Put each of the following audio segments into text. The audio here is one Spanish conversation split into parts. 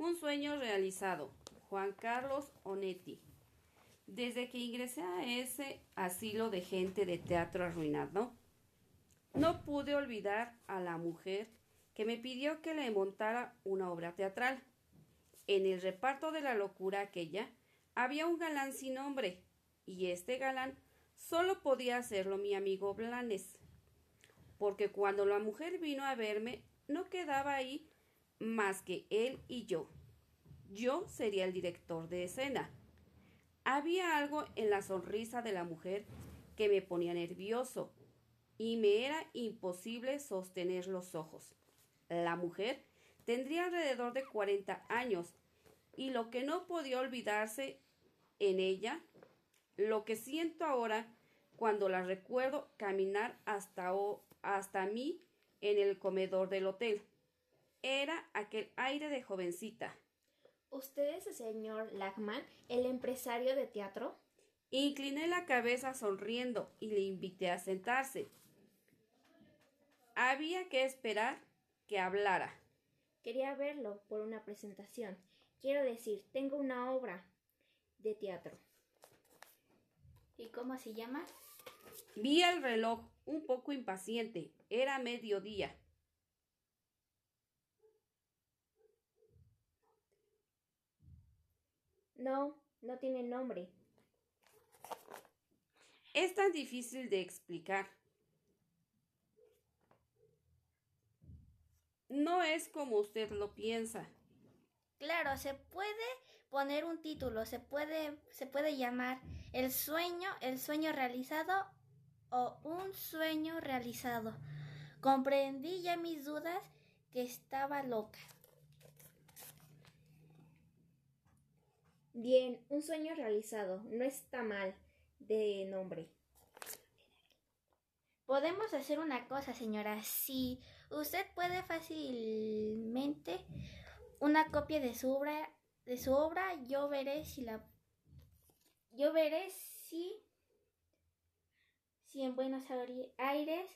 Un sueño realizado. Juan Carlos Onetti. Desde que ingresé a ese asilo de gente de teatro arruinado, no pude olvidar a la mujer que me pidió que le montara una obra teatral. En el reparto de la locura aquella había un galán sin nombre, y este galán solo podía hacerlo mi amigo Blanes, porque cuando la mujer vino a verme no quedaba ahí más que él y yo. Yo sería el director de escena. Había algo en la sonrisa de la mujer que me ponía nervioso y me era imposible sostener los ojos. La mujer tendría alrededor de cuarenta años y lo que no podía olvidarse en ella, lo que siento ahora cuando la recuerdo caminar hasta, hasta mí en el comedor del hotel, era aquel aire de jovencita. ¿Usted es el señor Lachman, el empresario de teatro? Incliné la cabeza sonriendo y le invité a sentarse. Había que esperar que hablara. Quería verlo por una presentación. Quiero decir, tengo una obra de teatro. ¿Y cómo se llama? Vi el reloj un poco impaciente. Era mediodía. No, no tiene nombre. Es tan difícil de explicar. No es como usted lo piensa. Claro, se puede poner un título, se puede, se puede llamar El sueño, el sueño realizado o un sueño realizado. Comprendí ya mis dudas que estaba loca. Bien, un sueño realizado. No está mal de nombre. Podemos hacer una cosa, señora. Si usted puede fácilmente una copia de su obra, de su obra, yo veré si la yo veré si si en Buenos Aires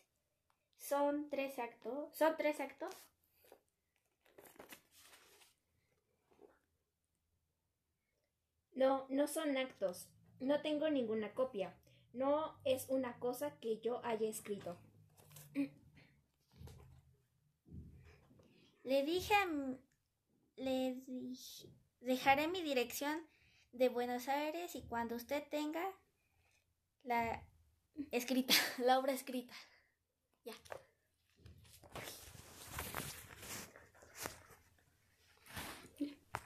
son tres actos, son tres actos. No, no son actos. No tengo ninguna copia. No es una cosa que yo haya escrito. Le dije le dije, dejaré mi dirección de Buenos Aires y cuando usted tenga la escrita, la obra escrita. Ya.